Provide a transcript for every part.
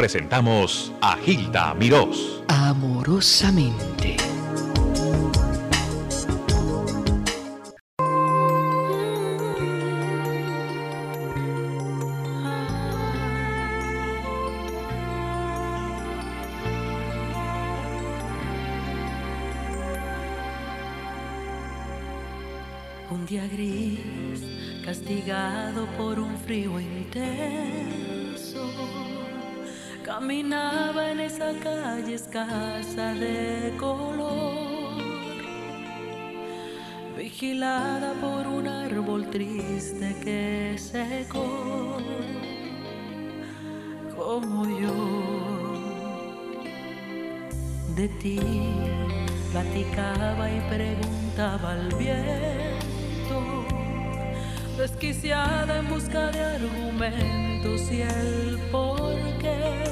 presentamos a Gilda Mirós. Amorosamente. Un día gris, castigado por un frío intenso, caminaba en esa calle escasa de color, vigilada por un árbol triste que secó, como yo. De ti platicaba y preguntaba al viento, desquiciada en busca de argumentos y el porqué,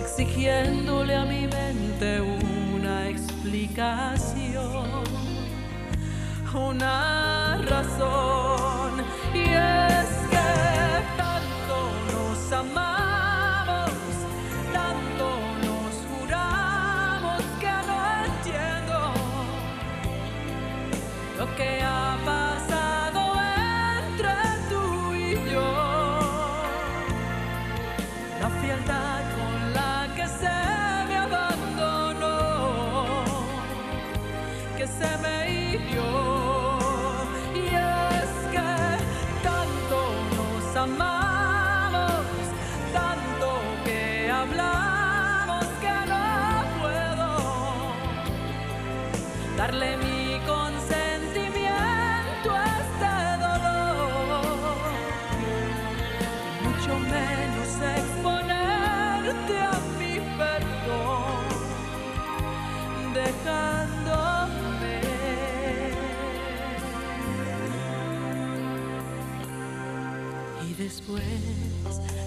exigiéndole a mi mente una explicación, una razón, y es que tanto nos amamos, tanto nos juramos que no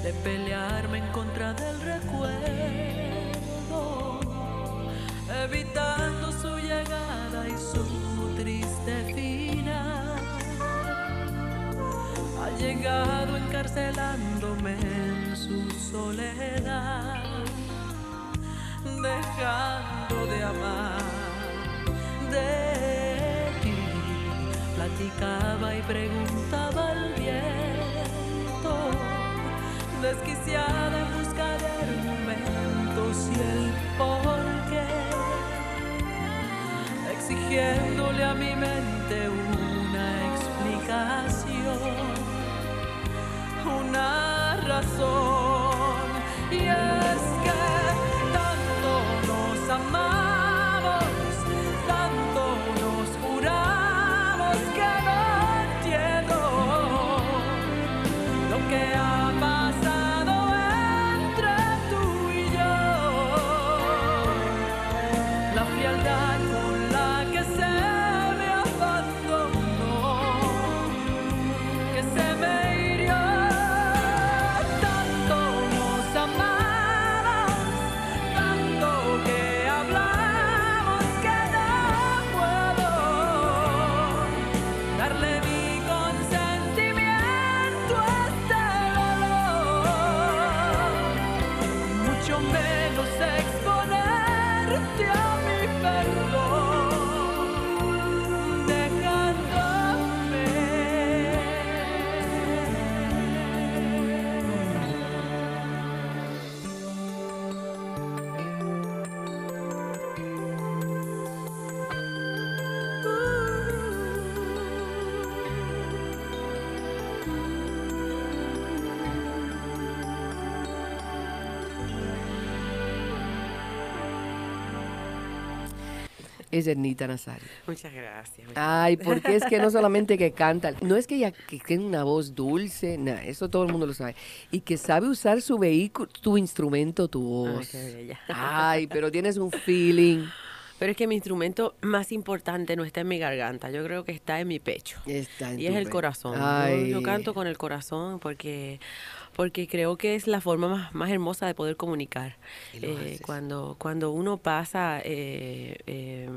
de pelearme en contra del recuerdo, evitando su llegada y su triste final. Ha llegado encarcelándome en su soledad, dejando de amar de ti. Platicaba y preguntaba al viento, desquiciada en busca de Es Ernita Nazario. Muchas gracias. Ay, porque es que no solamente que canta, no es que ella que tiene una voz dulce, nada, eso todo el mundo lo sabe. Y que sabe usar su vehículo, tu instrumento, tu Ay, voz. qué bella. Ay, pero tienes un feeling. Pero es que mi instrumento más importante no está en mi garganta, yo creo que está en mi pecho. Está en Y tu es el corazón. Yo, canto con el corazón porque porque creo que es la forma más, más hermosa de poder comunicar. Eh, cuando, cuando uno pasa eh, eh,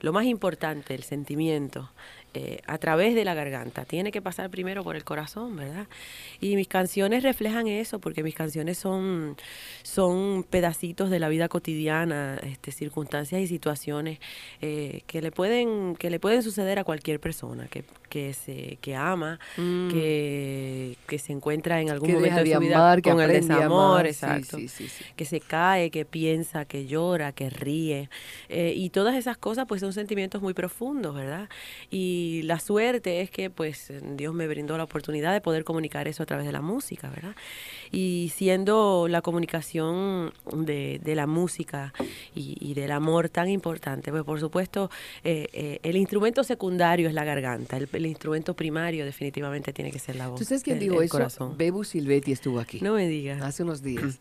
lo más importante, el sentimiento, eh, a través de la garganta. Tiene que pasar primero por el corazón, ¿verdad? Y mis canciones reflejan eso, porque mis canciones son, son pedacitos de la vida cotidiana, este, circunstancias y situaciones eh, que, le pueden, que le pueden suceder a cualquier persona que, que, se, que ama, que, que se encuentra en algún Mm. Que momento de su vida amar, con el desamor, exacto sí, sí, sí. que se cae, que piensa, que llora, que ríe. eh, y todas esas cosas pues son sentimientos muy profundos, ¿verdad? Y la suerte es que pues Dios me brindó la oportunidad de poder comunicar eso a través de la música, ¿verdad? Y siendo la comunicación de, de la música y, y del amor tan importante, pues por supuesto eh, eh, el instrumento secundario es la garganta, el, el instrumento primario definitivamente tiene que ser la voz. ¿Tú sabes quién el- dijo el eso? corazón. Bebu Silvetti estuvo aquí. No me digas. hace unos días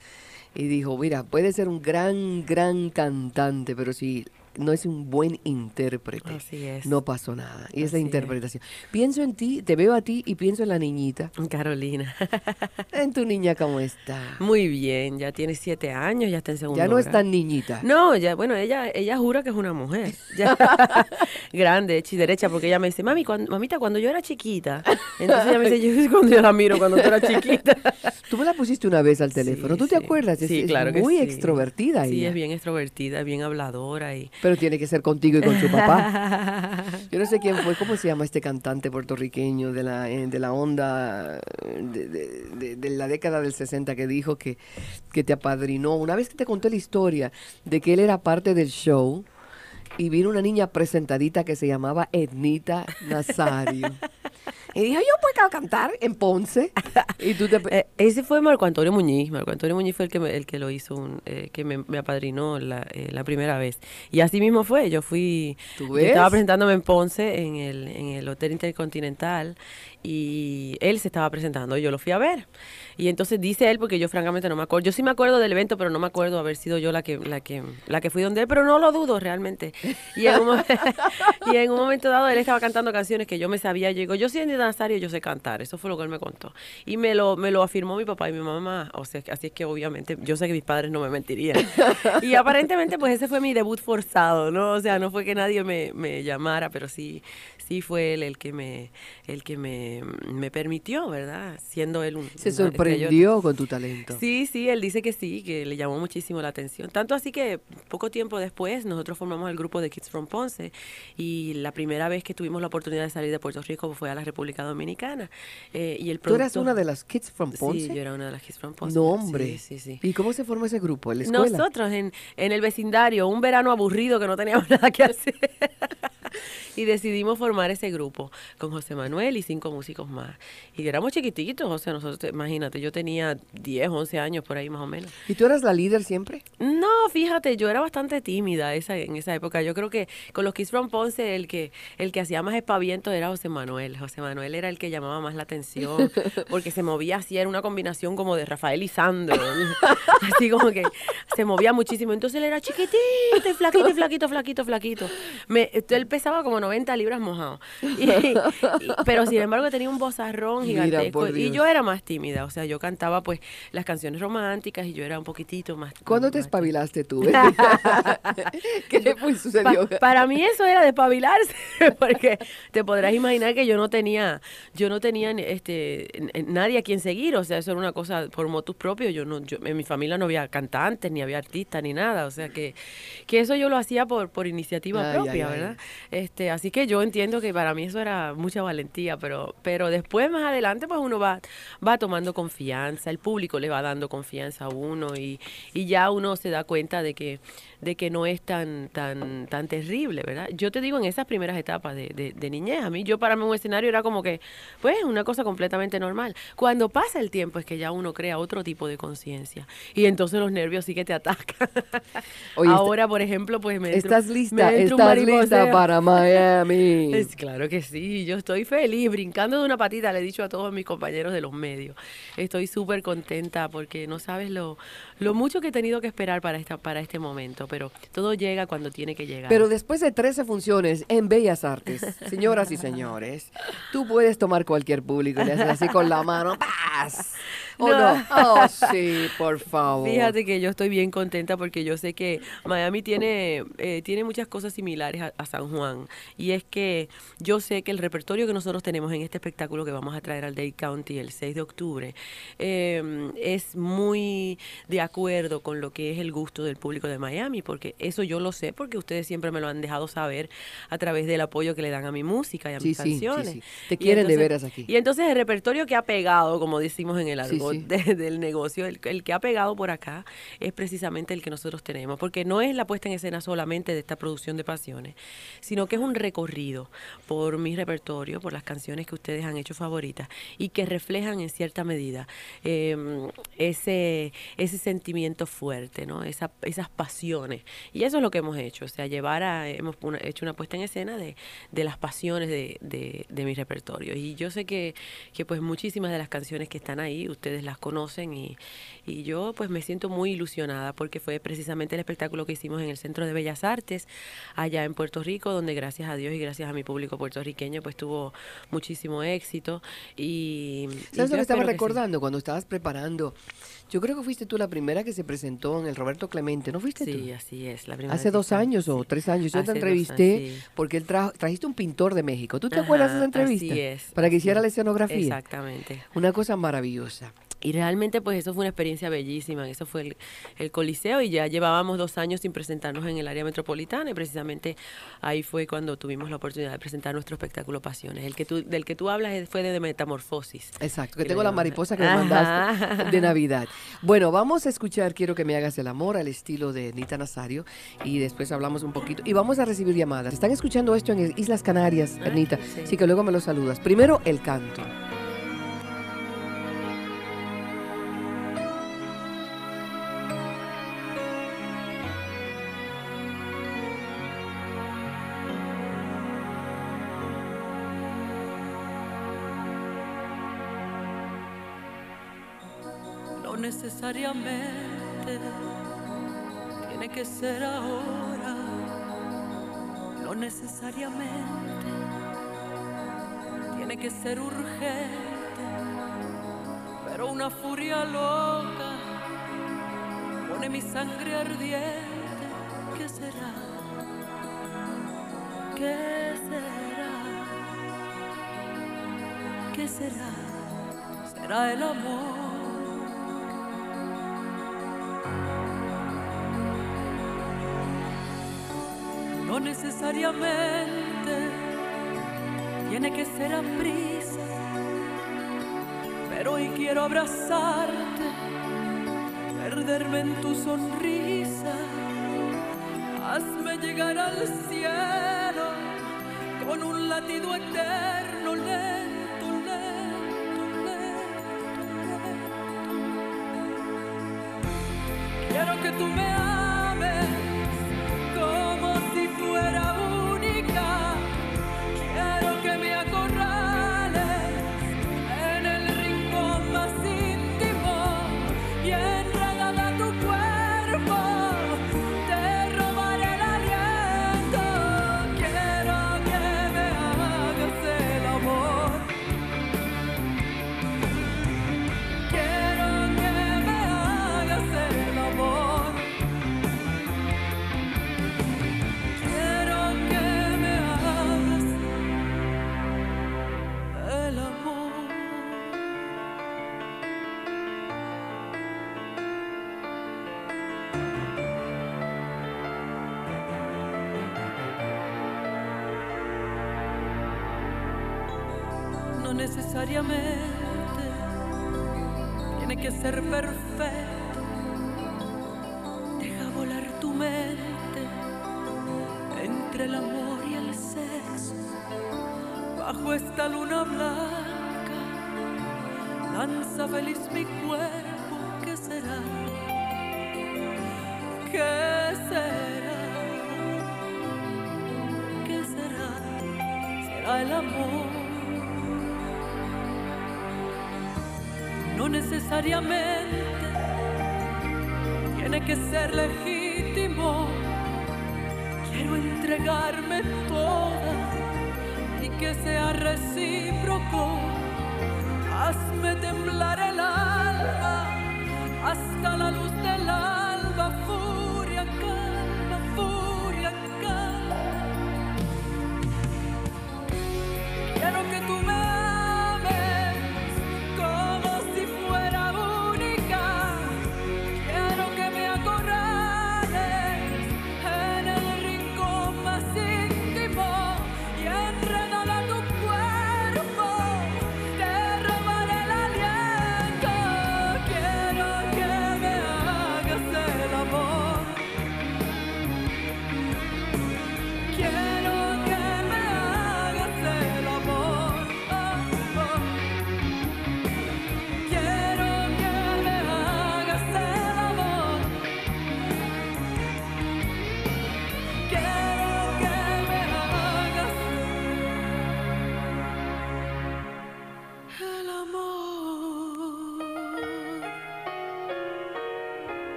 y dijo, mira, puede ser un gran, gran cantante, pero si no es un buen intérprete, Así es. no pasó nada. Y es la Así es. interpretación. Pienso en ti, te veo a ti y pienso en la niñita. Carolina. En tu niña, ¿cómo está? Muy bien, ya tiene siete años, ya está en segundo Ya no es tan niñita. No, ya, bueno, ella, ella jura que es una mujer. Ya. Grande, hecha y derecha, porque ella me dice, mami, cuando, mamita, cuando yo era chiquita. Entonces ella me dice, yo cuando yo la miro cuando tú eras chiquita. Tú me la pusiste una vez al teléfono. Sí, ¿Tú te acuerdas? Es, Sí, es claro que muy extrovertida Sí, ella. es bien extrovertida, bien habladora y... Pero tiene que ser contigo y con su papá. Yo no sé quién fue, ¿cómo se llama este cantante puertorriqueño de la, eh, de la onda de, de- de- de la década del 60 que dijo que, que te apadrinó? Una vez que te conté la historia de que él era parte del show y vino una niña presentadita que se llamaba Ednita Nazario. y dijo, yo puedo cantar en Ponce. Y tú te... Eh, ese fue Marco Antonio Muñiz. Marco Antonio Muñiz fue el que me, el que lo hizo, un- eh, que me, me apadrinó la, eh, la primera vez. Y así mismo fue. Yo fui, ¿Tú yo ves? estaba presentándome en Ponce, en el, en el Hotel Intercontinental, y él se estaba presentando. y Yo lo fui a ver. Y entonces dice él, porque yo francamente no me acuerdo. Yo sí me acuerdo del evento, pero no me acuerdo haber sido yo la que, la que, la que fui donde él, pero no lo dudo realmente. Y en un, y en un momento dado él estaba cantando canciones que yo me sabía. Yo digo, yo soy Andy Nazario, yo sé cantar. Eso fue lo que él me contó. Y me lo, me lo afirmó mi papá y mi mamá. O sea, así es que obviamente yo sé que mis padres no me mentirían. Y aparentemente pues ese fue mi debut forzado, ¿no? O sea, no fue que nadie me, me llamara, pero sí, sí fue él el que me, el que me, me permitió, ¿verdad? Siendo él un... se sorprendió con tu talento. Sí, sí, él dice que sí, que le llamó muchísimo la atención. Tanto así que poco tiempo después nosotros formamos el grupo de Kids from Ponce y la primera vez que tuvimos la oportunidad de salir de Puerto Rico fue a la República Dominicana. Eh, y el ¿Tú eras una de las Kids from Ponce? Sí, yo era una de las Kids from Ponce. No, hombre. Sí, sí, sí. ¿Y cómo se forma ese grupo? ¿En la escuela? Nosotros en, en el vecindario, un verano aburrido que no teníamos nada que hacer. y decidimos formar ese grupo con José Manuel y cinco músicos más. Y éramos chiquititos, o sea, nosotros, imagínate, yo tenía 10, 11 años por ahí más o menos. ¿Y tú eras la líder siempre? No, fíjate, yo era bastante tímida esa, en esa época. Yo creo que con los Kids from Ponce el que, el que hacía más espaviento era José Manuel. José Manuel era el que llamaba más la atención porque se movía así, era una combinación como de Rafael y Sandro. así como que se movía muchísimo. Entonces él era chiquitito y flaquito, flaquito, flaquito, flaquito. Me, él pesaba como 90 libras mojado. Y- y- pero sin embargo tenía un vozarrón Mira, gigantesco. y yo era más tímida. O sea, yo cantaba pues las canciones románticas y yo era un poquitito más. ¿Cuándo te espabilaste tú? ¿Qué fue, sucedió? Pa- para mí eso era despabilarse, porque te podrás imaginar que yo no tenía, yo no tenía este nadie a quien seguir, o sea, eso era una cosa por motus propios, yo no, yo, en mi familia no había cantantes, ni había artistas, ni nada, o sea que, que eso yo lo hacía por, por iniciativa Ay, propia, ay. ¿verdad? Este, así que yo entiendo que para mí eso era mucha valentía, pero, pero después más adelante pues uno va, va tomando confianza, el público le va dando confianza a uno y, y ya uno se da cuenta de que, de que no es tan, tan, tan terrible, ¿verdad? Yo te digo en esas primeras etapas de, de, de niñez, a mí yo para mí un escenario era como que, pues, una cosa completamente normal. Cuando pasa el tiempo es que ya uno crea otro tipo de conciencia y entonces los nervios sí que te atacan. Oye, Ahora, por ejemplo, pues me entró- ¿Estás lista? ¿Estás lista para Miami? Es claro que sí, yo estoy feliz, brincando de una patita, le he dicho a todos mis compañeros de los medios. Estoy súper contenta porque no sabes lo, lo mucho que he tenido que esperar para esta para este momento, pero todo llega cuando tiene que llegar. Pero después de 13 funciones en Bellas Artes, señoras y señores, tú puedes tomar cualquier público y le haces así con la mano. ¡Paz! ¿O no? No. Oh, sí, por favor. Fíjate que yo estoy bien contenta porque yo sé que Miami tiene, eh, tiene muchas cosas similares a, a San Juan. Y es que yo sé que el repertorio que nosotros tenemos en este espectáculo que vamos a traer al Dade County el 6 de octubre eh, es muy de acuerdo con lo que es el gusto del público de Miami. Porque eso yo lo sé porque ustedes siempre me lo han dejado saber a través del apoyo que le dan a mi música y a Sí, mis sí, canciones. sí. Te quieren de entonces- veras aquí. Y entonces el repertorio que ha pegado, como decimos en el argot de- del negocio, el, el que ha pegado por acá es precisamente el que nosotros tenemos, porque no es la puesta en escena solamente de esta producción de pasiones, sino que es un recorrido por mi repertorio, por las canciones que ustedes han hecho favoritas y que reflejan en cierta medida eh, ese, ese sentimiento fuerte, ¿no? Esa- esas pasiones. Y eso es lo que hemos hecho, o sea, llevar a, hemos una- hecho una puesta en escena de, de las pasiones de, de, de mi repertorio. Y yo sé que, que pues muchísimas de las canciones que están ahí, ustedes las conocen y, y yo pues me siento muy ilusionada porque fue precisamente el espectáculo que hicimos en el Centro de Bellas Artes allá en Puerto Rico, donde gracias a Dios y gracias a mi público puertorriqueño pues tuvo muchísimo éxito. Y, ¿Sabes lo que estaba que sí. recordando cuando estabas preparando? Yo creo que fuiste tú la primera que se presentó en el Roberto Clemente, ¿no fuiste Sí, tú? así es. La primera Hace dos años o sí. tres años yo te Hace entrevisté años, sí. porque él trajo, trajiste un pintor de México. ¿Tú te acuerdas de esa entrevista? así es, Para que hiciera la es. escenografía. Exactamente. Una cosa maravillosa. Y realmente pues eso fue una experiencia bellísima, eso fue el, el Coliseo y ya llevábamos dos años sin presentarnos en el área metropolitana y precisamente ahí fue cuando tuvimos la oportunidad de presentar nuestro espectáculo Pasiones. El que tú, del que tú hablas fue de Metamorfosis. Exacto, que Que tengo la mariposa que me mandaste de Navidad. Bueno, vamos a escuchar Quiero que me hagas el amor al estilo de Nita Nazario y después hablamos un poquito y vamos a recibir llamadas. Están escuchando esto en Islas Canarias, Ah, Anita, sí. así que luego me lo saludas. Primero el canto. Necesariamente tiene que ser ahora. No necesariamente tiene que ser urgente. Pero una furia loca pone mi sangre ardiente. ¿Qué será? ¿Qué será? ¿Qué será? Será el amor. Necesariamente tiene que ser a prisa, pero hoy quiero abrazarte, perderme en tu sonrisa, hazme llegar al cielo con un latido eterno, lento. Quiero que tú me necesariamente tiene que ser perfecto. Deja volar tu mente entre el amor y el sexo. Bajo esta luna blanca, danza feliz mi cuerpo. ¿Qué será? ¿Qué será? ¿Qué será? Será el amor. Necesariamente tiene que ser legítimo. Quiero entregarme toda y que sea recíproco. Hazme temblar el alma hasta la luz del alba,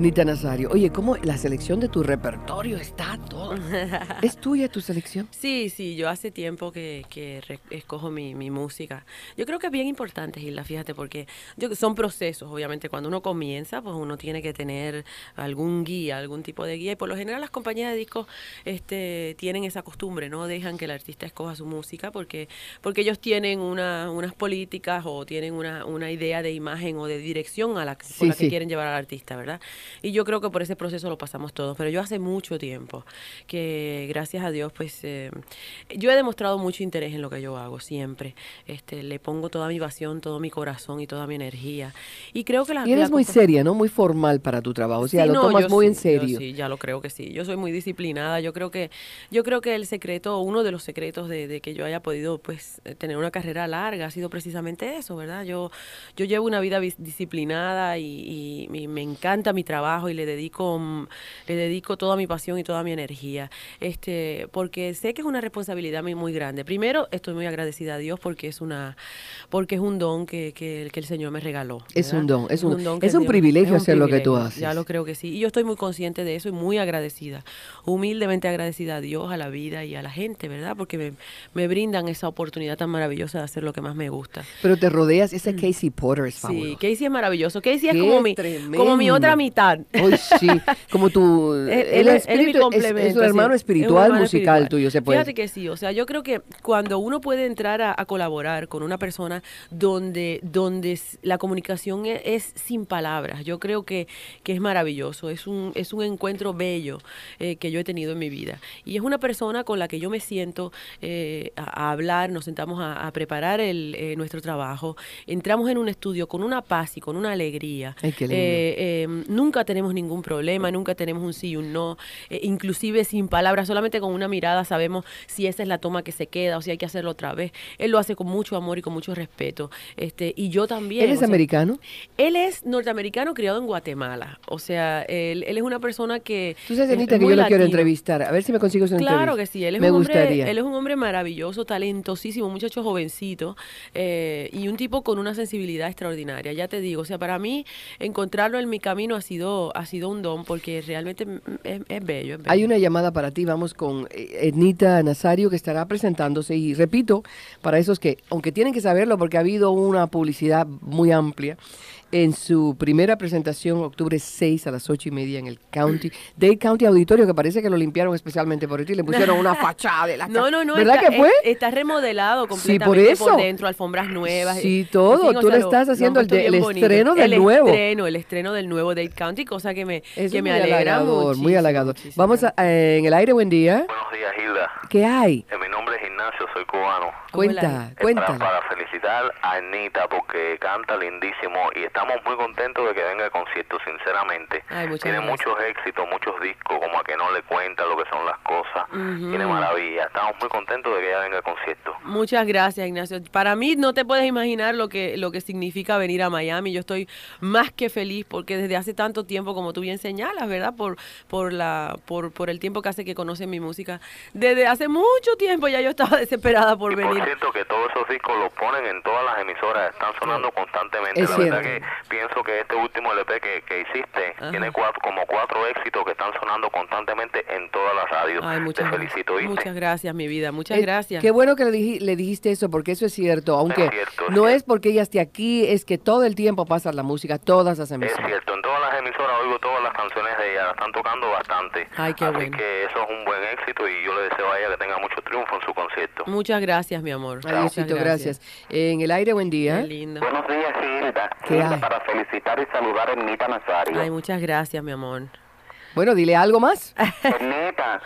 Enita Nazario, oye, ¿cómo la selección de tu repertorio está todo? ¿Es tuya tu selección? Sí, sí, yo hace tiempo que, que escojo mi, mi música. Yo creo que es bien importante, Gilda, fíjate, porque yo, son procesos, obviamente. Cuando uno comienza, pues uno tiene que tener algún guía, algún tipo de guía. Y por lo general las compañías de discos este, tienen esa costumbre, no dejan que el artista escoja su música porque, porque ellos tienen una, unas políticas o tienen una, una idea de imagen o de dirección a la, Sí, la que quieren llevar al artista, ¿verdad? Y yo creo que por ese proceso lo pasamos todos. Pero yo hace mucho tiempo que, gracias a Dios, pues eh, yo he demostrado mucho interés en lo que yo hago, siempre. Este, le pongo toda mi pasión, todo mi corazón y toda mi energía. Y creo que la... Y eres la muy seria, ¿no? Muy formal para tu trabajo. O sea, Sí, lo no, tomas muy en sí, serio. sí, ya lo creo que sí. Yo soy muy disciplinada. Yo creo que, yo creo que el secreto, uno de los secretos de, de que yo haya podido, pues, eh, tener una carrera larga ha sido precisamente eso, ¿verdad? Yo, yo llevo una vida disciplinada y, y- y me encanta mi trabajo y le dedico, mm, le dedico toda mi pasión y toda mi energía, este, porque sé que es una responsabilidad muy, grande. Primero, estoy muy agradecida a Dios porque es una, porque es un don que, que, que el Señor me regaló. Es ¿verdad? un don, es un- que es un Dios- privilegio un hacer lo que tú privilegio, haces. Ya lo creo que sí. Y yo estoy muy consciente de eso y muy agradecida, humildemente agradecida a Dios, a la vida y a la gente, ¿verdad? Porque me, me brindan esa oportunidad tan maravillosa de hacer lo que más me gusta. Pero te rodeas, ese Casey Porter es Sí, fabuloso. Casey es maravilloso. Casey es Qué como mi, como mi otra tremendo. Hoy sí, como tu el es, es mi espíritu- es- es un hermano Es un espiritual hermano musical espiritual. tuyo, se puede. Fíjate que sí, o sea, yo creo que cuando uno puede entrar a, a colaborar con una persona donde, donde la comunicación e- es, sin palabras, yo creo que, que es maravilloso, es un, es un encuentro bello eh, que yo he tenido en mi vida. Y es una persona con la que yo me siento eh, a, a hablar, nos sentamos a, a preparar el, eh, nuestro trabajo, entramos en un estudio con una paz y con una alegría. Ay, qué lindo. Eh, eh, nunca tenemos ningún problema, nunca tenemos un sí y un no, eh, inclusive sin palabras, solamente con una mirada sabemos si esa es la toma que se queda o si hay que hacerlo otra vez. Él lo hace con mucho amor y con mucho respeto. Este, y yo también. ¿Eres o sea, americano? Él es norteamericano criado en Guatemala. O sea, él, él es una persona que. Tú sabes, es- Anita, es que yo lo quiero entrevistar. A ver si me consigues una Claro que sí, él es, me un hombre, él es un hombre maravilloso, talentosísimo, un muchacho jovencito eh, y un tipo con una sensibilidad extraordinaria. Ya te digo, o sea, para mí encontrarlo en mi camino ha sido, ha sido un don porque realmente mm, es, es bello, es bello. Hay una llamada para ti, vamos con eh, Ednita Nazario que estará presentándose y repito, para esos que, aunque tienen que saberlo porque ha habido una publicidad muy amplia, en su primera presentación, octubre 6 a las 8 y media en el County, Dade County Auditorio, que parece que lo limpiaron especialmente por ti, le pusieron una fachada de la No, no, no. ¿Verdad está, que fue? es- está remodelado Sí, completamente por eso. dentro, alfombras nuevas. Sí, eh, todo. en fin, Tú sea, le lo- estás haciendo el de- el estreno del el nuevo. estreno, el estreno del nuevo Dade County, cosa que me, Eso que es me muy alegra halagador, muy halagador. muchísimo. Vamos a, eh, en el aire, buen día. Buenos días, Hilda. ¿Qué hay? Eh, mi nombre es Ignacio, soy cubano. Cuenta. Eh, para, para felicitar a Anita porque canta lindísimo y estamos muy contentos de que venga al concierto, sinceramente. Ay, muchas Tiene gracias. muchos éxitos, muchos discos, como a que no le cuenta lo que son las cosas. Tiene maravilla. Estamos muy contentos de que ella venga al concierto. Muchas gracias, Ignacio. Para mí no te puedes imaginar lo que, lo que significa venir a Miami. Yo estoy más que feliz porque desde hace tanto tiempo, como tú bien señalas, ¿verdad? Por, por, la, por, por el tiempo que hace que conocen mi música. Desde hace mucho tiempo ya yo estaba desesperada por y por venir. cierto que todos esos discos los ponen en todas las emisoras, están sonando constantemente. Es la verdad que pienso que este último LP que, que hiciste tiene cuatro, como cuatro éxitos que están sonando constantemente en todas las radios. Ay, muchas Te gracias. felicito, ¿viste? Muchas gracias, mi vida. Muchas Eh, gracias. Qué bueno que le, dij- le dijiste eso, porque eso es cierto. Aunque cierto, es no es cierto. porque ella esté aquí, es que todo el tiempo pasa la música, todas las Es emisoras. cierto, en todas las emisoras oigo todas las canciones de ella, la están tocando bastante. Ay, qué Así bueno. que eso es un buen éxito y yo le deseo a ella que tenga mucho triunfo en su concierto. Muchas gracias, mi amor. Adiósito, Muchas gracias. En el aire, buen día. Qué lindo. Buenos días, Hilda. ¿Qué Hilda, hay? Para felicitar y saludar a Ernita Nazario. Ay, muchas gracias, mi amor. Bueno, dile algo más. Ernita,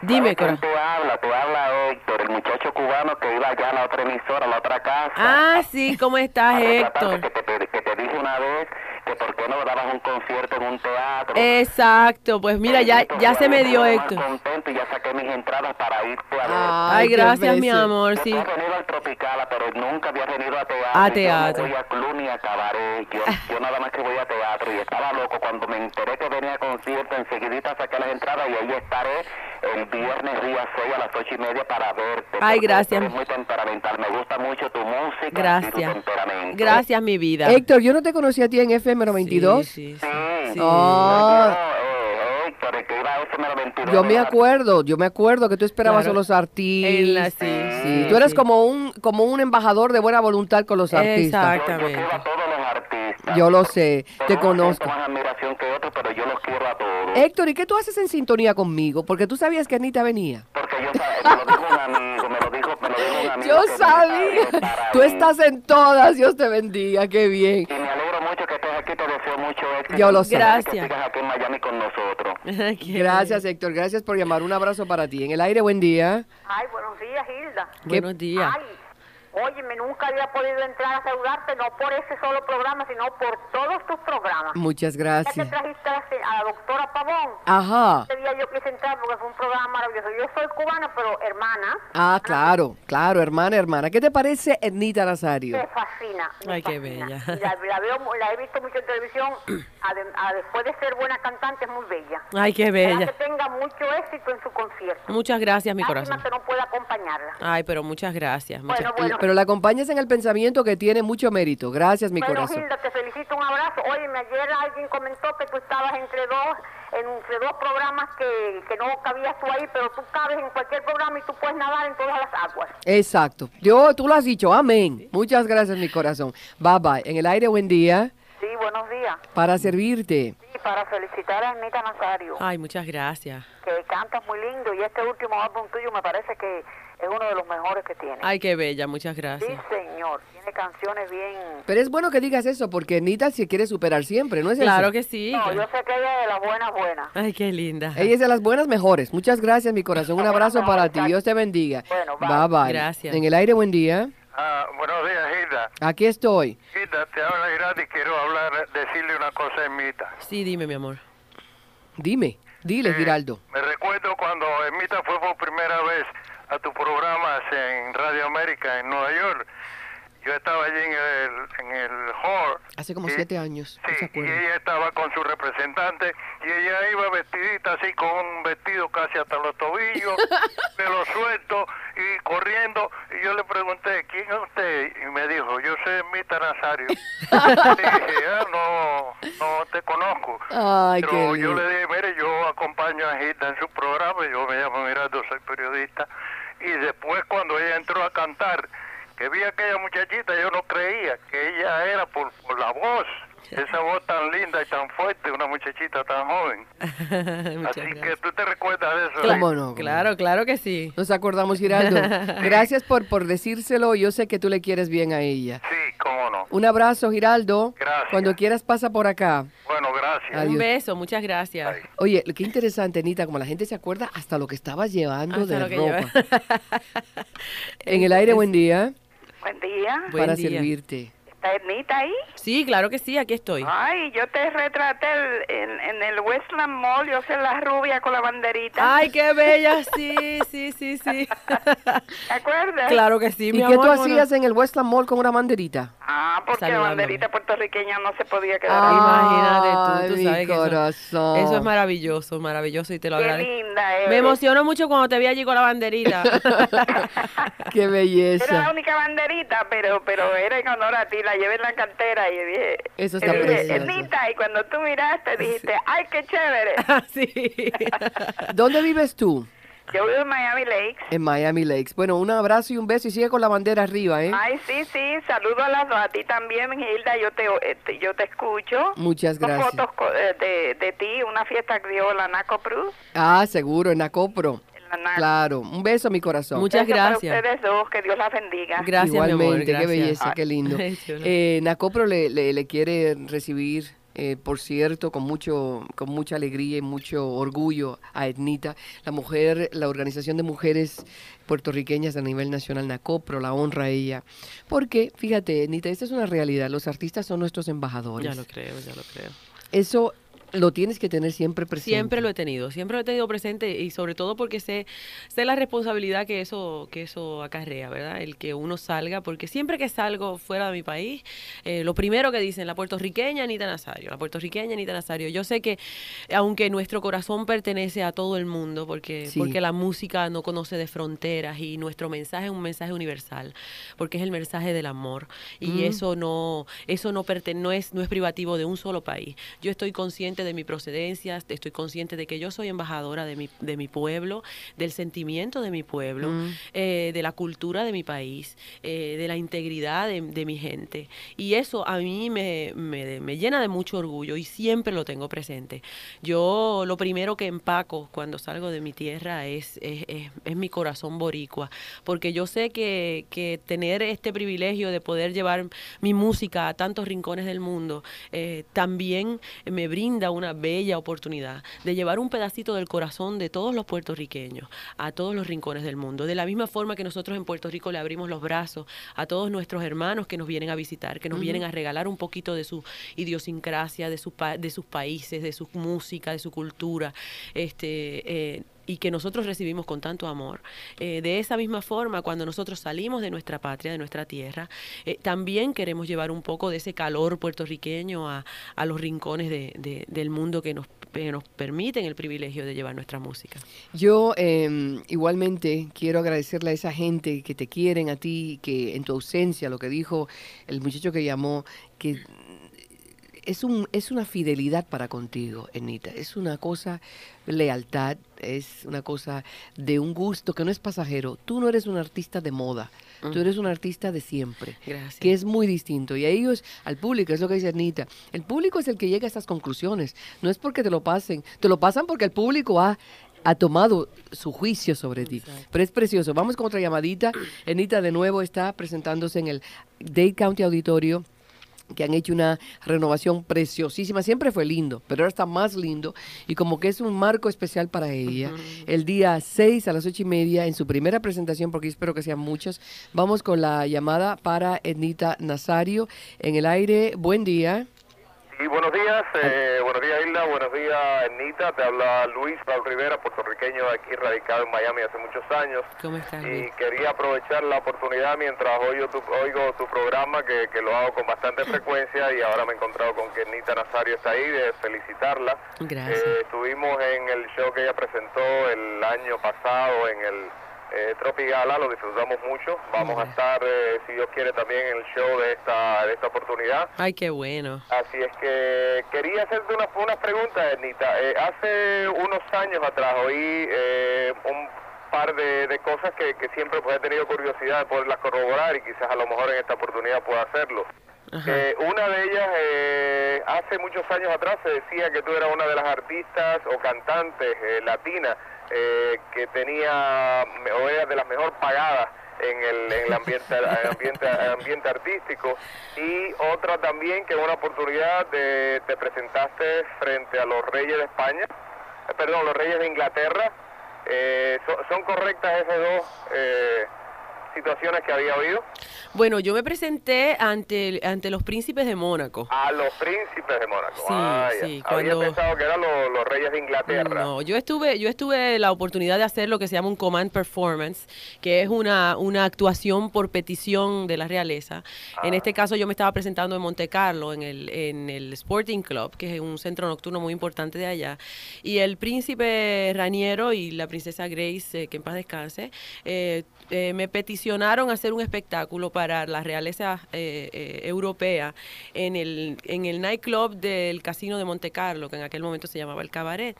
Dime, ¿sabes quién corazón. tú hablas? Tú hablas Héctor, el muchacho cubano que iba allá a la otra emisora, a la otra casa. Ah, sí, ¿cómo estás, Héctor? Que te, que te dije una vez que por qué no dabas un concierto en un teatro. Exacto, pues mira, ya, ya se me dio más Héctor. contento y ya saqué mis entradas para irte a ver. Ay, gracias, mi amor, Yo sí. he venido al Tropicala, pero nunca había venido a teatro. A y teatro. Yo no voy a club ni a cabaret. Yo, yo nada más que voy a teatro. Y estaba loco cuando me enteré que venía a concierto. Enseguidita saqué las entradas y ahí estaré el viernes día 6 a las 8 y media para verte. Ay, gracias. eres muy temperamental. Me gusta mucho tu música y tu Gracias. temperamento. Gracias, mi vida. Héctor, yo no te conocí a ti en FM 92. Sí, sí, Sí. sí. sí. Ah. No, eh, 92. Yo me acuerdo, yo me acuerdo que tú esperabas Claro. a los artistas. Sí, Sí, sí, tú eres sí. como un como un embajador de buena voluntad con los artistas. Yo, yo Exactamente. quiero a todos los artistas. Yo lo sé, te Unos conozco. más admiración que otros, pero yo los quiero a todos. Héctor, ¿y qué tú haces en sintonía conmigo? Porque tú sabías que Anita venía. Porque yo sabía, me lo dijo un amigo, me lo dijo, me lo dijo un amigo. Yo sabía. Tú estás en todas, Dios te bendiga, qué bien. Y me que te deseo mucho éxito. Yo lo sé. Que Gracias. sigas aquí en Miami con nosotros. Gracias, Héctor, gracias por llamar. Un abrazo para ti. En el aire, buen día. Ay, buenos días, Hilda. Buenos días. Ay, óyeme, nunca había podido entrar a saludarte, no por ese solo programa, sino por todos tus programas. Muchas Ya que gracias. trajiste a la- doctora Pavón. Ajá. Ese día yo quise entrar porque fue un programa maravilloso. Yo soy cubana, pero hermana. Ah, claro, claro, hermana, hermana. ¿Qué te parece Ednita Nazario? Me fascina. me Ay, qué bella. La, la veo, mu- la he visto mucho en televisión. A- después de ser buena cantante, es muy bella. Ay, qué bella. Que tenga mucho éxito en su concierto. Muchas gracias, mi Lástima corazón. que no pueda acompañarla. Ay, pero muchas gracias. muchas- Bueno, bueno. Pero la acompañas en el pensamiento que tiene mucho mérito. Gracias, mi Bueno, corazón. Hilda, te felicito, un abrazo. Oye, ayer alguien comentó que tú estabas entre dos, entre dos programas que, que no cabías tú ahí, pero tú cabes en cualquier programa y tú puedes nadar en todas las aguas. Exacto. Yo, tú lo has dicho. Amén. Muchas gracias, mi corazón. Bye bye. En el aire, buen día. Sí, buenos días. Para servirte. Sí, para felicitar a Anita Nazario, Ay, muchas gracias. que cantas muy lindo y este último álbum tuyo me parece que es uno de los mejores que tiene. Ay, qué bella, muchas sí, gracias. señor, tiene canciones bien... Pero es bueno que digas eso porque Anita se quiere superar siempre, ¿no es Claro eso? que sí. No, yo sé que ella es de las buenas, buenas. Ay, qué linda. Ella es de las buenas mejores. Muchas gracias, mi corazón. Un abrazo para ti. Dios te bendiga. Bueno, bye. bye bye. Gracias. En el aire, buen día. Ah, buenos días, Hilda. Aquí estoy. Hilda, te habla Irán y quiero hablar, decirle una cosa a Emita. Sí, dime, mi amor. Dime, dile, Eh, Giraldo. Me recuerdo cuando Emita fue por primera vez a tu programa en Radio América en Nueva York. Yo estaba allí en el, en el hall. Hace como y- siete años. ¿no Sí, y acuerda? ella estaba con su representante y ella iba vestidita así con un vestido casi hasta los tobillos, pelo suelto y corriendo. Y yo le pregunté, ¿quién es usted? Y me dijo, yo soy Mita Nazario. y dije, ah, no, no te conozco. Ay, Pero yo le dije, mire, yo acompaño a Gilda en su programa, yo me llamo Mirando, soy periodista. Y después cuando ella entró a cantar, que vi a aquella muchachita, yo no creía que ella era por, por la voz. Esa voz tan linda y tan fuerte, una muchachita tan joven. Así que tú te recuerdas de eso. ¿Cómo no? Claro, claro que sí. Nos acordamos, Giraldo. Gracias por, por decírselo. Yo sé que tú le quieres bien a ella. Sí, cómo no. Un abrazo, Giraldo. Gracias. Cuando quieras pasa por acá. Bueno, gracias. Adiós. Un beso, muchas gracias. Ay. Oye, qué interesante, Anita, como la gente se acuerda hasta lo que estabas llevando Hasta de lo que ropa. lleva. En el aire, buen día. Buen día. Buen para día. servirte. ¿Está ahí? Sí, claro que sí, aquí estoy. Ay, yo te retraté el- en, en el Westland Mall, yo soy la rubia con la banderita. Ay, qué bella, sí, sí, sí, sí. ¿Te acuerdas? claro que sí, mi ¿Y amor. qué tú bueno. hacías en el Westland Mall con una banderita? Ah, porque la banderita puertorriqueña no se podía quedar Ay, ahí. Imagínate tú, tú mi sabes que eso- corazón. Eso, es maravilloso, maravilloso y te lo Qué agradezco. linda eres. Me emociono mucho cuando te vi allí con la banderita. Qué Era la belleza. única banderita, pero pero era en honor a ti, la llevé en la cartera y dije, Eso está dije, y cuando tú miraste dijiste, ¡ay, qué chévere! sí. ¿Dónde vives tú? Yo vivo en Miami Lakes. En Miami Lakes. Bueno, un abrazo y un beso y sigue con la bandera arriba, ¿eh? Ay, sí, sí, saludo a las dos, a ti también, Gilda, yo te, eh, te- yo te escucho. Muchas gracias. fotos co- eh, de, de ti, una fiesta que dio la Naco Cruz. Ah, seguro, en Acopro. Claro, un beso a mi corazón. Muchas Beso para gracias. ustedes dos, que Dios las bendiga. Gracias, mi amor, Igualmente, qué gracias. belleza, qué lindo. Eh, Nacopro le, le- le quiere recibir, eh, por cierto, con mucho, con mucha alegría y mucho orgullo a Etnita, la mujer, la organización de mujeres puertorriqueñas a nivel nacional, Nacopro, la honra a ella. Porque, fíjate, Etnita, esta es una realidad, los artistas son nuestros embajadores. Ya lo creo, ya lo creo. Eso lo tienes que tener siempre presente. Siempre lo he tenido, siempre lo he tenido presente y sobre todo porque sé, sé la responsabilidad que eso, que eso acarrea, ¿verdad? El que uno salga, porque siempre que salgo fuera de mi país, eh, lo primero que dicen, la puertorriqueña Anita Nazario, la puertorriqueña Anita Nazario. Yo sé que aunque nuestro corazón pertenece a todo el mundo, porque, Sí. porque la música no conoce de fronteras y nuestro mensaje es un mensaje universal, porque es el mensaje del amor y Mm. eso no, eso no, perte- no, es, no es privativo de un solo país. Yo estoy consciente de mi procedencia, estoy consciente de que yo soy embajadora de mi, de mi pueblo, del sentimiento de mi pueblo, Mm. eh, de la cultura de mi país, eh, de la integridad de, de mi gente. Y eso a mí me, me- me llena de mucho orgullo y siempre lo tengo presente. Yo lo primero que empaco cuando salgo de mi tierra es, es, es- es mi corazón boricua, porque yo sé que, que tener este privilegio de poder llevar mi música a tantos rincones del mundo eh, también me brinda una bella oportunidad de llevar un pedacito del corazón de todos los puertorriqueños a todos los rincones del mundo. De la misma forma que nosotros en Puerto Rico le abrimos los brazos a todos nuestros hermanos que nos vienen a visitar, que nos vienen a regalar un poquito de su idiosincrasia, de, su pa- de sus países, de su música, de su cultura, este, eh, y que nosotros recibimos con tanto amor. Eh, de esa misma forma, cuando nosotros salimos de nuestra patria, de nuestra tierra, eh, también queremos llevar un poco de ese calor puertorriqueño a, a los rincones de- de- del mundo que nos, que nos permiten el privilegio de llevar nuestra música. Yo eh, igualmente quiero agradecerle a esa gente que te quieren a ti, que en tu ausencia, lo que dijo el muchacho que llamó, que es, un, es una fidelidad para contigo, Enita. Es una cosa, lealtad, es una cosa de un gusto que no es pasajero. Tú no eres un artista de moda, tú eres un artista de siempre. Gracias. Que es muy distinto. Y a ellos, al público, es lo que dice Anita, el público es el que llega a estas conclusiones. No es porque te lo pasen, te lo pasan porque el público ha, ha tomado su juicio sobre ti. Pero es precioso. Vamos con otra llamadita. Anita de nuevo está presentándose en el Dade County Auditorio que han hecho una renovación preciosísima. Siempre fue lindo, pero ahora está más lindo y como que es un marco especial para ella. El día 6 a las ocho y media, en su primera presentación, porque espero que sean muchas, vamos con la llamada para Ednita Nazario en el aire. Buen día. Y buenos días, eh, buenos días Hilda, buenos días Anita, te habla Luis Raúl Rivera, puertorriqueño aquí radicado en Miami hace muchos años. ¿Cómo estás? Y quería aprovechar la oportunidad mientras oigo tu, oigo tu programa, que, que lo hago con bastante frecuencia y ahora me he encontrado con que Anita Nazario está ahí, de felicitarla. Gracias. Eh, estuvimos en el show que ella presentó el año pasado en el eh, Tropigala, lo disfrutamos mucho. Vamos a estar, eh, si Dios quiere, también en el show de esta, de esta oportunidad. Ay, qué bueno. Así es que quería hacerte unas unas preguntas, Ernita. Eh, hace unos años atrás oí eh, un par de, de cosas que, que siempre pues, he tenido curiosidad de poderlas corroborar y quizás a lo mejor en esta oportunidad pueda hacerlo. Eh, una de ellas, eh, hace muchos años atrás se decía que tú eras una de las artistas o cantantes eh, latinas eh, que tenía, o era de las mejor pagadas en el, en el ambiente, ambiente, ambiente artístico. Y otra también que en una oportunidad te, te presentaste frente a los reyes de España, eh, perdón, los reyes de Inglaterra. Eh, ¿son, son correctas esas dos eh, situaciones que había habido? Bueno, yo me presenté ante, ante los príncipes de Mónaco. A los príncipes de Mónaco. Sí, Vaya. sí, Había cuando- pensado que eran los, los reyes de Inglaterra. No, yo estuve, yo estuve la oportunidad de hacer lo que se llama un command performance, que es una, una actuación por petición de la realeza. En este caso yo me estaba presentando en Monte Carlo, en el, en el Sporting Club, que es un centro nocturno muy importante de allá. Y el príncipe Raniero y la princesa Grace, eh, que en paz descanse, eh, eh, me peticionaron hacer un espectáculo para la realeza eh, eh, europea en el, en el nightclub del Casino de Monte Carlo, que en aquel momento se llamaba el Cabaret.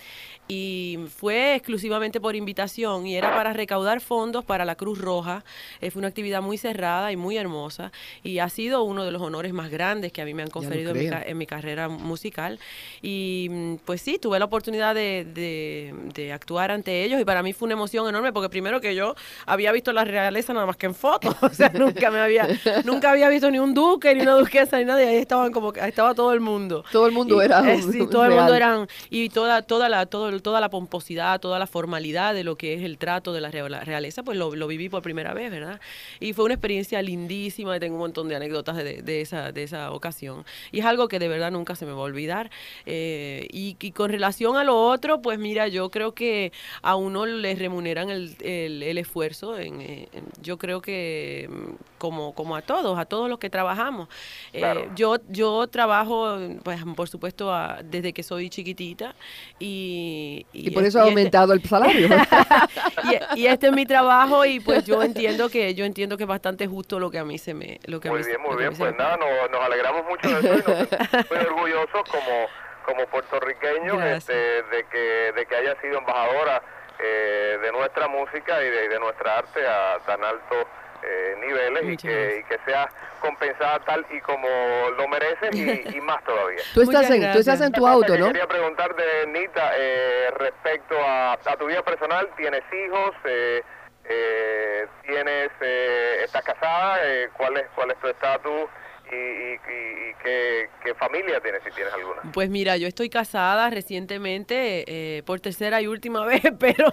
Y fue exclusivamente por invitación y era para recaudar fondos para la Cruz Roja. Eh, fue una actividad muy cerrada y muy hermosa y ha sido uno de los honores más grandes que a mí me han conferido en mi, en mi carrera musical. Y mm, pues sí, tuve la oportunidad de, de- de actuar ante ellos y para mí fue una emoción enorme porque primero que yo había visto la realeza nada más que en fotos, o sea, nunca me había, nunca había visto ni un duque, ni una duquesa, ni nada, y ahí estaban como que ahí estaba todo el mundo. Todo el mundo Y, era eh, sí, todo el mundo eran y toda toda la todo, toda la pomposidad, toda la formalidad de lo que es el trato de la rea- la realeza, pues lo, lo viví por primera vez, ¿verdad? Y fue una experiencia lindísima, y tengo un montón de anécdotas de, de esa de esa ocasión. Y es algo que de verdad nunca se me va a olvidar. Eh, y, y con relación a lo otro, pues mira, yo creo que a uno le remuneran el, el- el esfuerzo. En, eh, en- yo creo que mm, como, como a todos, a todos los que trabajamos. Eh, Claro. yo, yo trabajo, pues por supuesto, a- desde que soy chiquitita y... Y por eso ha este- aumentado el salario. y, y este es mi trabajo y pues yo entiendo que yo entiendo que es bastante justo lo que a mí se me lo que a Muy mí se- bien, muy lo que a bien. mí Pues me- nada, nos, nos alegramos mucho de eso y nos muy orgullosos como, como puertorriqueños este, de, que, de que haya sido embajadora eh, de nuestra música y de, y de nuestra arte a tan altos eh, niveles y que, y que sea compensada tal y como lo mereces y, y más todavía. Tú estás, en, tú estás en tu auto, que ¿no? Quería preguntarte, Nita, eh, respecto a, a tu vida personal, ¿tienes hijos? Eh, eh, ¿Tienes, eh, estás casada? Eh, ¿cuál, es, ¿Cuál es tu estatus? ¿Y, y, y- y qué, qué familia tienes, si tienes alguna? Pues mira, yo estoy casada recientemente eh, por tercera y última vez, pero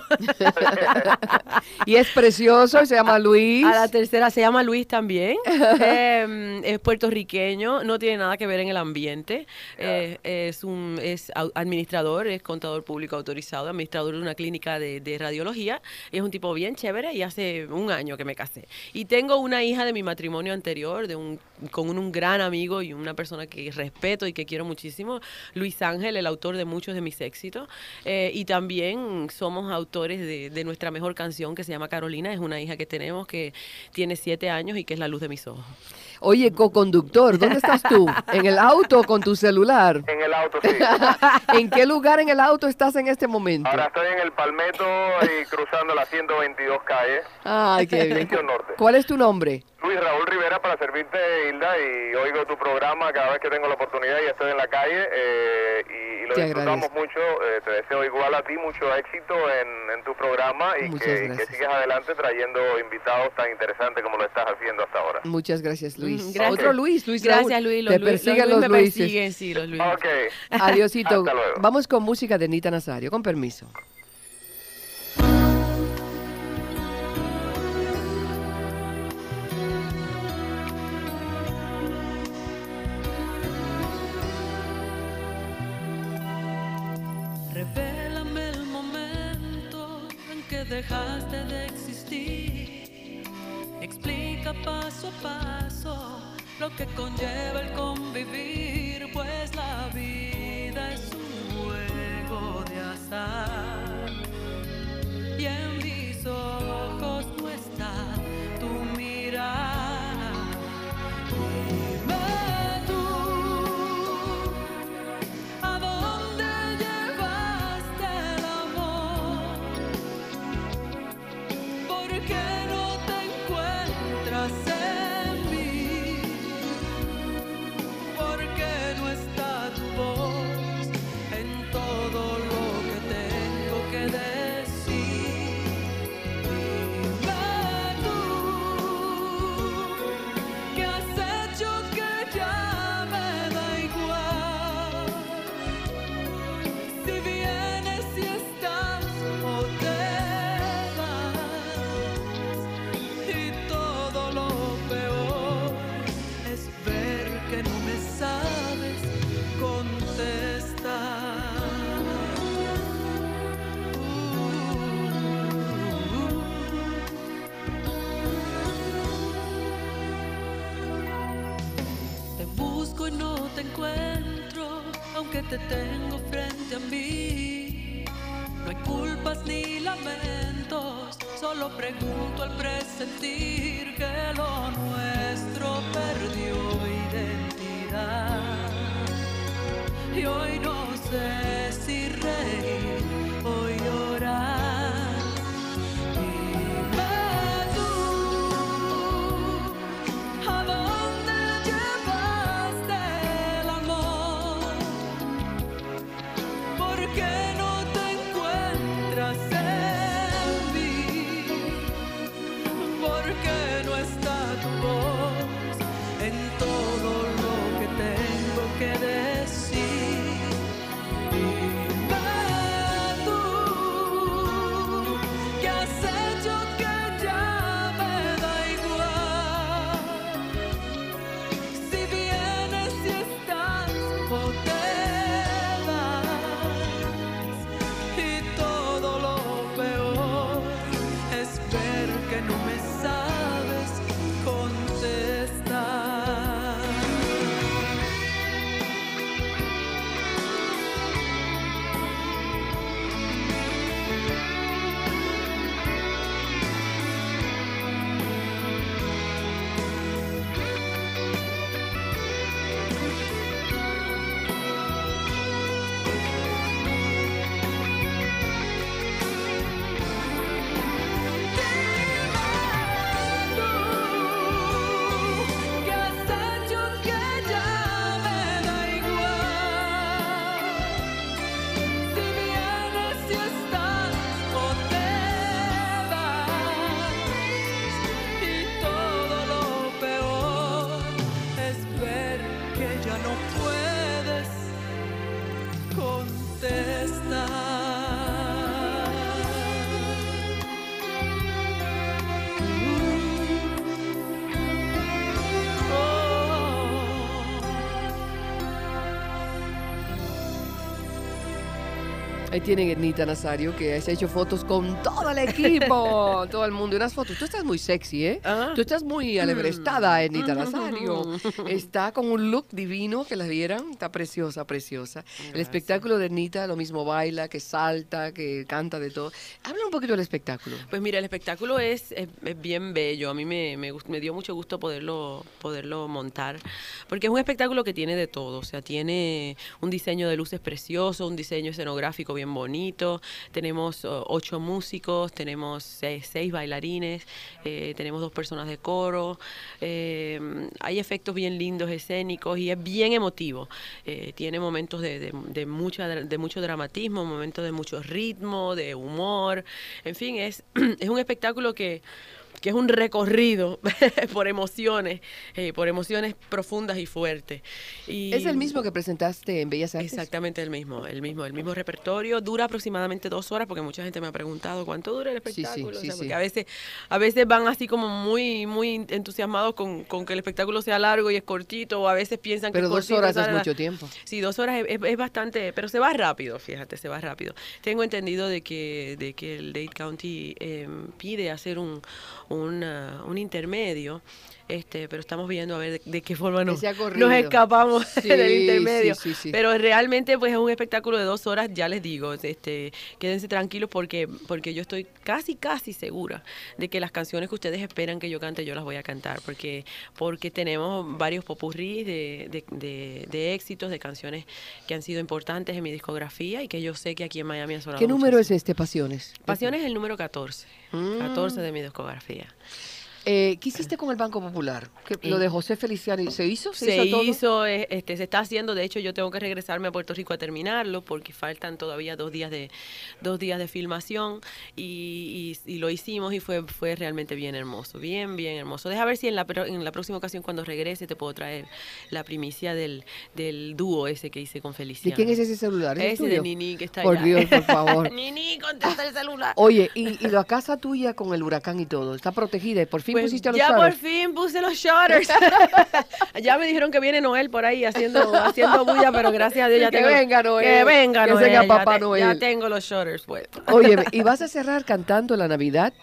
Y es precioso, y se llama Luis. a la tercera se llama Luis también. Eh, es puertorriqueño, no tiene nada que ver en el ambiente. Eh, es un es administrador, es contador público autorizado, administrador de una clínica de, de radiología. Es un tipo bien chévere y hace un año que me casé. Y tengo una hija de mi matrimonio anterior, de un con un, un gran amigo y una persona que respeto y que quiero muchísimo, Luis Ángel, el autor de muchos de mis éxitos. Eh, y también somos autores de, de nuestra mejor canción que se llama Carolina. Es una hija que tenemos que tiene siete años y que es la luz de mis ojos. Oye, co-conductor, ¿dónde estás tú? ¿En el auto o con tu celular? En el auto, sí. ¿En qué lugar en el auto estás en este momento? Ahora estoy en el Palmetto y cruzando la 122 calle, Ay, qué bien. Norte. ¿Cuál es tu nombre? Luis Raúl Rivera para servirte, Hilda, y oigo tu programa cada vez que tengo la oportunidad y estoy en la calle eh, y, y lo Te disfrutamos agradezco. mucho. eh, te deseo igual a ti mucho éxito en, en tu programa y que, y que sigas adelante trayendo invitados tan interesantes como lo estás haciendo hasta ahora. Muchas gracias, Luis. Ujú, gracias. Otro Luis, Luis Gracias, Raúl. Luis. Los Te Luis- persiguen los Luis me Luises. persiguen, sí, los Luis. Ok. Adiosito. Hasta luego. Vamos con música de Nita Nazario, con permiso. Dejaste de existir. Explica paso a paso lo que conlleva el convivir, pues la vida es un juego de azar. Te tengo frente a mí. No hay culpas ni lamentos, solo pregunto al presentir que lo Ahí tienen a Ernita Nazario, que has hecho fotos con todo el equipo, todo el mundo. Unas fotos. Tú estás muy sexy, ¿eh? Ah. Tú estás muy alebrestada, Ernita Nazario. Está con un look divino, que la vieran. Está preciosa, preciosa. El espectáculo de Ernita, lo mismo baila, que salta, que canta de todo. Habla un poquito del espectáculo. Pues mira, el espectáculo es, es- es bien bello. A mí me, me, me dio mucho gusto poderlo, poderlo montar, porque es un espectáculo que tiene de todo. O sea, tiene un diseño de luces precioso, un diseño escenográfico bien bonito. Tenemos ocho músicos, tenemos seis, bailarines, eh, tenemos dos personas de coro. eh, hay efectos bien lindos, escénicos, y es bien emotivo. Eh, tiene momentos de, de, de de mucho dramatismo, momentos de mucho ritmo, de humor. En fin, es, es un espectáculo que, que es un recorrido por emociones, eh, por emociones profundas y fuertes. Y Es el mismo que presentaste en Bellas Artes. Exactamente el mismo, el mismo, el mismo repertorio. Dura aproximadamente dos horas porque mucha gente me ha preguntado cuánto dura el Sí, sí, espectáculo. o sí, sea, sí. porque a veces, a veces van así como muy, muy entusiasmados con, con que el espectáculo sea largo y es cortito, o a veces piensan que Pero dos cortito, horas es la- mucho tiempo. Sí, dos horas es, es- es bastante, pero se va rápido, fíjate, se va rápido. Tengo entendido de que, de que el Dade County eh, pide hacer un, una- un intermedio, este, pero estamos viendo a ver de, de qué forma nos, escapamos Sí, del sí, intermedio. sí, sí. Pero realmente pues es un espectáculo de dos horas, ya les digo, este, quédense tranquilos porque, porque yo estoy casi, casi segura de que las canciones que ustedes esperan que yo cante, yo las voy a cantar, porque, porque tenemos varios popurrí de, de, de- de éxitos, de canciones que han sido importantes en mi discografía y que yo sé que aquí en Miami han sonado ¿Qué número es este, Pasiones? Pasiones es el número 14, Mm. 14 de mi discografía. Eh, ¿Qué hiciste con el Banco Popular? ¿Qué- lo Eh, de José Feliciano, ¿se hizo? Se todo? hizo, eh, este, se está haciendo. De hecho, yo tengo que regresarme a Puerto Rico a terminarlo porque faltan todavía dos días de dos días de filmación y, y- y lo hicimos y fue fue realmente bien hermoso, bien bien hermoso. Deja ver si en la en la próxima ocasión cuando regrese te puedo traer la primicia del, del dúo ese que hice con ¿De Feliciano. quién es ese celular? ¿Es Ese tuyo? de Nini que está Por allá. Dios, por favor. Nini, contesta el celular. Oye, y, y la casa tuya con el huracán y todo, ¿está protegida? ¿Y por fin Pues pusiste a los ya por fin puse los shutters. ya me dijeron que viene Noel por ahí haciendo, haciendo bulla, pero gracias a Dios ya Que tengo. venga Noel, Que venga que Noel. venga Papá te- Noel. Ya tengo los shutters puestos. Oye, ¿y vas a cerrar cantando la Navidad?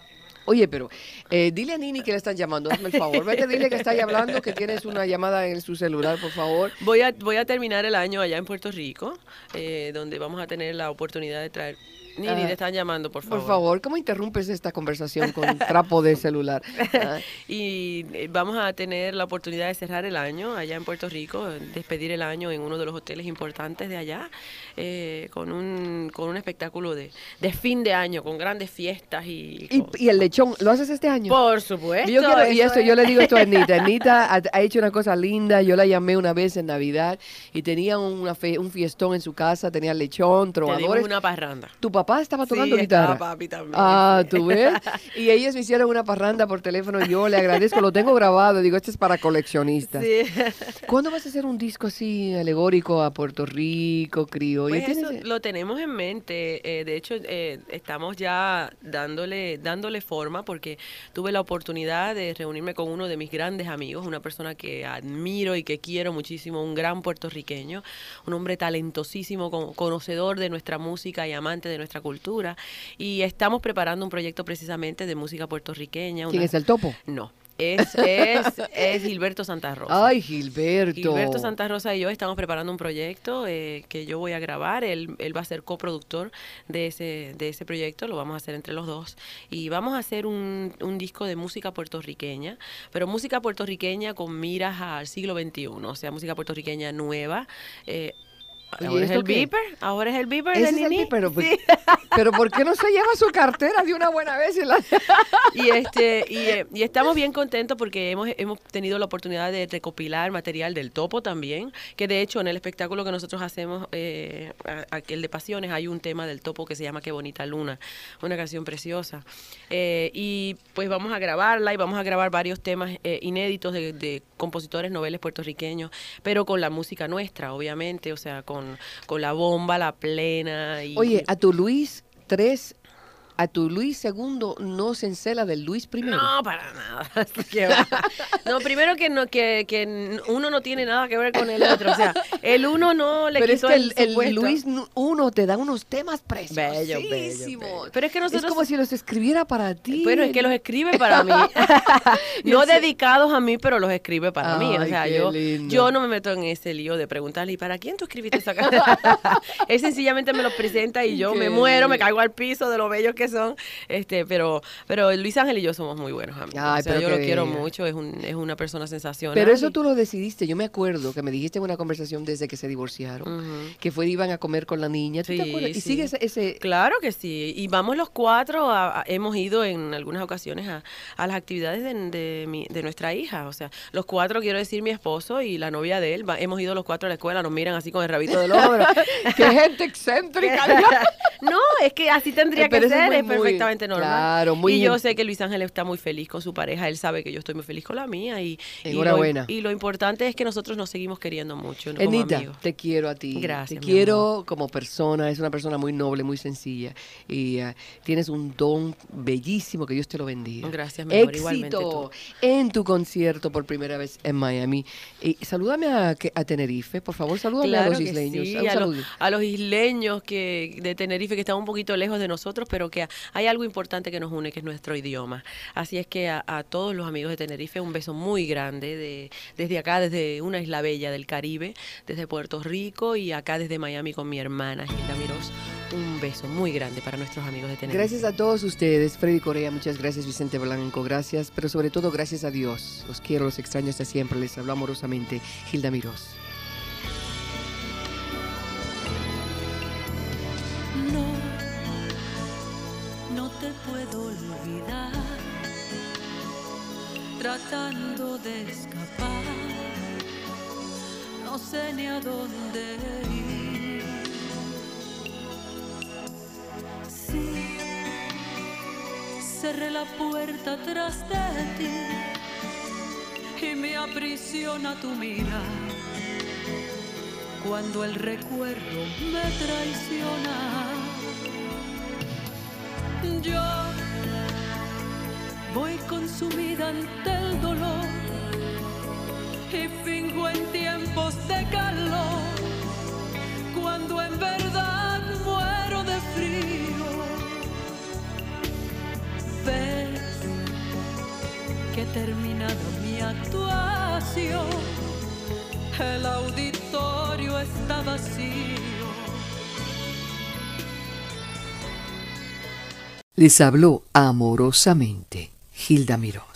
Oye, pero eh, dile a Nini que le están llamando, hazme el favor. Vete, dile que está ahí hablando, que tienes una llamada en su celular, por favor. Voy a, voy a terminar el año allá en Puerto Rico, eh, donde vamos a tener la oportunidad de traer... Nini, Ah, te están llamando, por favor. Por favor, ¿cómo interrumpes esta conversación con trapo de celular? Ah, Y eh, vamos a tener la oportunidad de cerrar el año allá en Puerto Rico, despedir el año en uno de los hoteles importantes de allá, eh, con, un, con un espectáculo de, de fin de año, con grandes fiestas y... y, el lechón, ¿lo haces este año? Por supuesto. Yo quiero- y esto yo le digo esto a Anita. Anita ha, ha hecho una cosa linda. Yo la llamé una vez en Navidad y tenía una fe- un fiestón en su casa, tenía lechón, trovadores. una parranda. Tu papá estaba tocando Sí, guitarra. estaba papi también. Ah, tú ves. Y ellos me hicieron una parranda por teléfono. Yo le agradezco, lo tengo grabado. Digo, este es para coleccionistas. Sí. ¿Cuándo vas a hacer un disco así alegórico a Puerto Rico, Pues ¿Tienes- eso lo tenemos en mente. eh, de hecho, eh, estamos ya dándole, dándole forma porque tuve la oportunidad de reunirme con uno de mis grandes amigos, una persona que admiro y que quiero muchísimo, un gran puertorriqueño, un hombre talentosísimo, con- conocedor de nuestra música y amante de nuestra cultura. Y estamos preparando un proyecto precisamente de música puertorriqueña. ¿Quién una- es el topo? No. Es, es, es Gilberto Santa Rosa. Ay, Gilberto. Gilberto Santa Rosa y yo estamos preparando un proyecto eh, que yo voy a grabar. Él, él va a ser coproductor de ese, de ese proyecto, lo vamos a hacer entre los dos. Y vamos a hacer un, un disco de música puertorriqueña, pero música puertorriqueña con miras al siglo XXI, o sea, música puertorriqueña nueva. eh, ahora es ¿esto el beeper, ahora es el beeper de es el Nini. pero, Sí. pero ¿por qué no se lleva su cartera de una buena vez? y la- y este y, eh, y estamos bien contentos porque hemos, hemos tenido la oportunidad de recopilar material del topo también que de hecho en el espectáculo que nosotros hacemos eh, aquel de pasiones hay un tema del topo que se llama qué bonita luna una canción preciosa Eh, y pues vamos a grabarla y vamos a grabar varios temas eh, inéditos de, de compositores noveles puertorriqueños pero con la música nuestra obviamente o sea con, con la bomba la plena y Oye, a tu Luis tres, a tu Luis segundo no se encela del Luis primero. No, para nada. No, primero que no que, que uno no tiene nada que ver con el otro. O sea, el uno no le Pero es que el, el, el supuesto. Luis uno te da unos temas Bello, bello, preciosísimos. bello. Pero es que nosotros- Es como si los escribiera para ti. Bueno, es que los escribe para mí. no dedicados a mí, pero los escribe para mí. O sea, yo, lindo. yo no me meto en ese lío de preguntarle, ¿y para quién tú escribiste esa canción? Él sencillamente me los presenta y yo Qué me muero, me caigo al piso de lo bellos que son. Este, pero, pero Luis Ángel y yo somos muy buenos amigos. Ay, o sea, yo lo quiero mucho, es, un, es una persona sensacional. Pero eso y- tú lo decidiste. Yo me acuerdo que me dijiste en una conversación desde que se divorciaron, que fue iban a comer con la niña. ¿Tú te Sí, acuerdas? Y sí. sigue ese, ese- Claro que sí. Y vamos los cuatro, a- a- hemos ido en algunas ocasiones a, a las actividades de, de mi- de nuestra hija. O sea, los cuatro, quiero decir, mi esposo y la novia de él, va- hemos ido los cuatro a la escuela, nos miran así con el rabito del ojo. pero- ¡Qué gente excéntrica! no, es que así tendría pero que ser, muy, es muy- perfectamente normal. claro, muy y yo sé que Luis Ángel está muy feliz con su pareja, él sabe que yo estoy muy feliz con la mía y, y lo- y lo, importante es que nosotros nos seguimos queriendo mucho amigos. te quiero a ti. Gracias, Te quiero como persona. Es una persona muy noble, muy sencilla. Y ah, tienes un don bellísimo. Que Dios te lo bendiga. Gracias, mi amor, igualmente Éxito tú. en tu concierto por primera vez en Miami. Y salúdame a, Tenerife, por favor. Salúdame a los isleños. sí, a, los, a los isleños que de Tenerife que están un poquito lejos de nosotros, pero que hay algo importante que nos une, que es nuestro idioma. Así es que a, todos los amigos de Tenerife un beso muy grande de, desde acá, desde una isla bella del Caribe, desde Puerto Rico y acá desde Miami con mi hermana Gilda Mirós. Un beso muy grande para nuestros amigos de Tenerife. Gracias a todos ustedes, Freddy Correa, muchas gracias, Vicente Blanco, gracias, pero sobre todo gracias a Dios. Los quiero, los extraño hasta siempre, les hablo amorosamente, Hilda Mirós. Olvidar, tratando de escapar, no sé ni a dónde ir. Sí, cerré la puerta tras de ti y me aprisiona tu mirar cuando el recuerdo me traiciona. Yo voy consumida ante el dolor y fingo en tiempos de calor, cuando en verdad muero de frío. Ves terminada mi actuación, el auditorio está vacío. Les habló amorosamente Gilda Mirós.